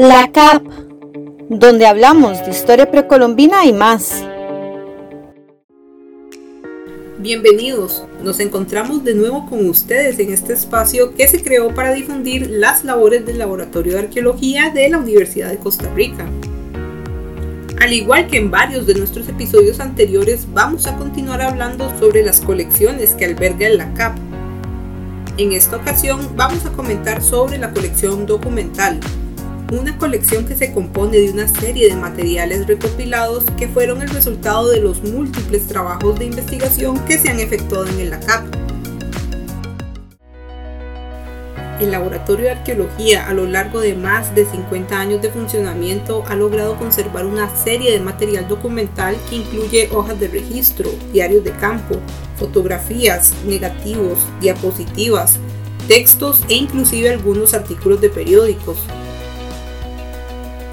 La CAP, donde hablamos de historia precolombina y más. Bienvenidos, nos encontramos de nuevo con ustedes en este espacio que se creó para difundir las labores del Laboratorio de Arqueología de la Universidad de Costa Rica. Al igual que en varios de nuestros episodios anteriores, vamos a continuar hablando sobre las colecciones que alberga la CAP. En esta ocasión vamos a comentar sobre la colección documental, una colección que se compone de una serie de materiales recopilados que fueron el resultado de los múltiples trabajos de investigación que se han efectuado en el ACAP. El Laboratorio de Arqueología a lo largo de más de 50 años de funcionamiento ha logrado conservar una serie de material documental que incluye hojas de registro, diarios de campo, fotografías, negativos, diapositivas, textos e inclusive algunos artículos de periódicos.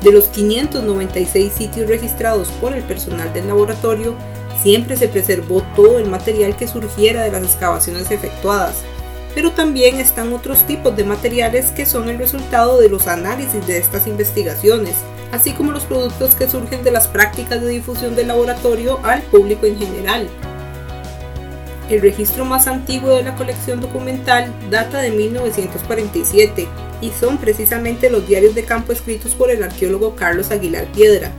De los 596 sitios registrados por el personal del laboratorio, siempre se preservó todo el material que surgiera de las excavaciones efectuadas, pero también están otros tipos de materiales que son el resultado de los análisis de estas investigaciones, así como los productos que surgen de las prácticas de difusión del laboratorio al público en general. El registro más antiguo de la colección documental data de 1947 y son precisamente los diarios de campo escritos por el arqueólogo Carlos Aguilar Piedra,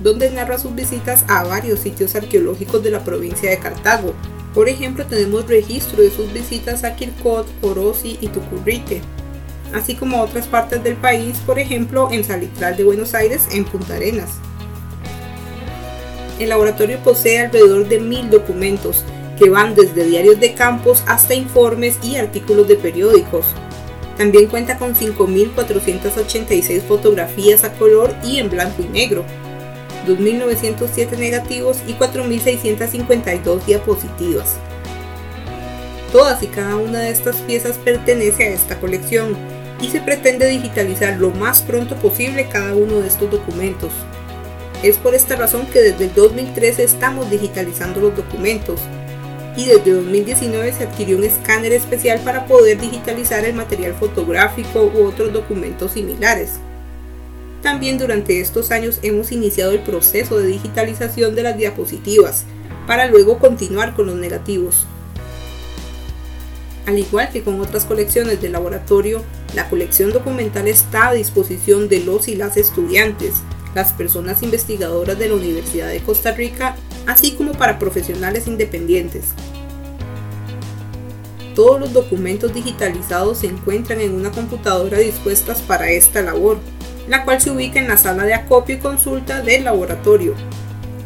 donde narra sus visitas a varios sitios arqueológicos de la provincia de Cartago. Por ejemplo, tenemos registro de sus visitas a Quircot, Orosi y Tucurrique, así como a otras partes del país, por ejemplo en Salitral de Buenos Aires, en Punta Arenas. El laboratorio posee alrededor de mil documentos, que van desde diarios de campos hasta informes y artículos de periódicos, también cuenta con 5.486 fotografías a color y en blanco y negro, 2.907 negativos y 4.652 diapositivas. Todas y cada una de estas piezas pertenece a esta colección y se pretende digitalizar lo más pronto posible cada uno de estos documentos. Es por esta razón que desde el 2013 estamos digitalizando los documentos y desde 2019 se adquirió un escáner especial para poder digitalizar el material fotográfico u otros documentos similares. También durante estos años hemos iniciado el proceso de digitalización de las diapositivas, para luego continuar con los negativos. Al igual que con otras colecciones de laboratorio, la colección documental está a disposición de los y las estudiantes, las personas investigadoras de la Universidad de Costa Rica, así como para profesionales independientes. Todos los documentos digitalizados se encuentran en una computadora dispuestas para esta labor, la cual se ubica en la sala de acopio y consulta del laboratorio.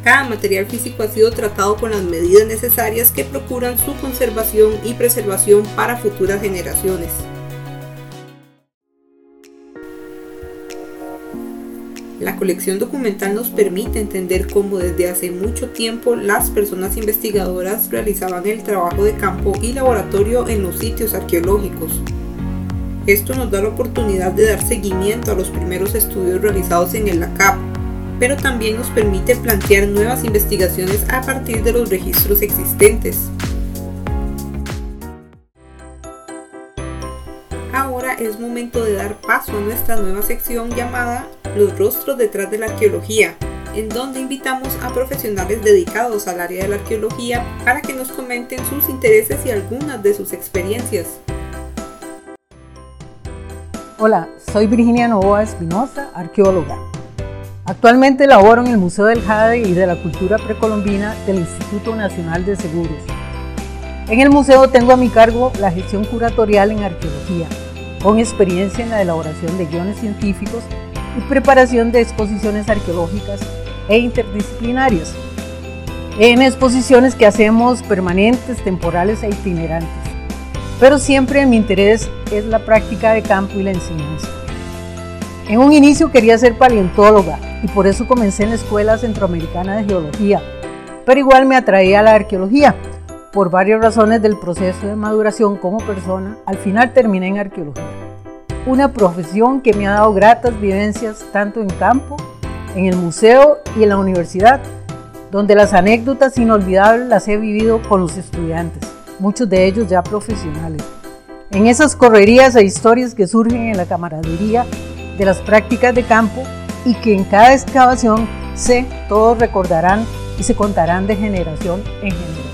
Cada material físico ha sido tratado con las medidas necesarias que procuran su conservación y preservación para futuras generaciones. La colección documental nos permite entender cómo desde hace mucho tiempo las personas investigadoras realizaban el trabajo de campo y laboratorio en los sitios arqueológicos. Esto nos da la oportunidad de dar seguimiento a los primeros estudios realizados en el LACAP, pero también nos permite plantear nuevas investigaciones a partir de los registros existentes. Ahora es momento de dar paso a nuestra nueva sección llamada los rostros detrás de la arqueología, en donde invitamos a profesionales dedicados al área de la arqueología para que nos comenten sus intereses y algunas de sus experiencias. Hola, soy Virginia Novoa Espinosa, arqueóloga. Actualmente laboro en el Museo del Jade y de la Cultura Precolombina del Instituto Nacional de Seguros. En el museo tengo a mi cargo la gestión curatorial en arqueología, con experiencia en la elaboración de guiones científicos y preparación de exposiciones arqueológicas e interdisciplinarias. En exposiciones que hacemos permanentes, temporales e itinerantes. Pero siempre mi interés es la práctica de campo y la enseñanza. En un inicio quería ser paleontóloga y por eso comencé en la Escuela Centroamericana de Geología, pero igual me atraía la arqueología. Por varias razones del proceso de maduración como persona, al final terminé en arqueología una profesión que me ha dado gratas vivencias tanto en campo, en el museo y en la universidad, donde las anécdotas inolvidables las he vivido con los estudiantes, muchos de ellos ya profesionales. En esas correrías e historias que surgen en la camaradería de las prácticas de campo y que en cada excavación sé todos recordarán y se contarán de generación en generación.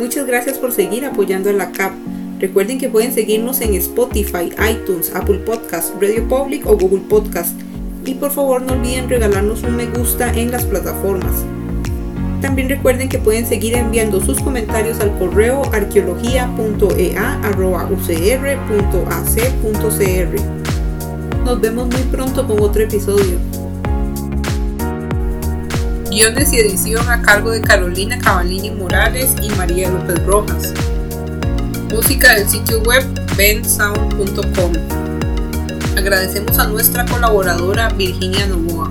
Muchas gracias por seguir apoyando a la CAP. Recuerden que pueden seguirnos en Spotify, iTunes, Apple Podcast, Radio Public o Google Podcast. Y por favor no olviden regalarnos un me gusta en las plataformas. También recuerden que pueden seguir enviando sus comentarios al correo arqueología.ea.ucr.ac.cr. Nos vemos muy pronto con otro episodio. Guiones y edición a cargo de Carolina Cavallini Morales y María López Rojas. Música del sitio web bensound.com. Agradecemos a nuestra colaboradora Virginia Novoa.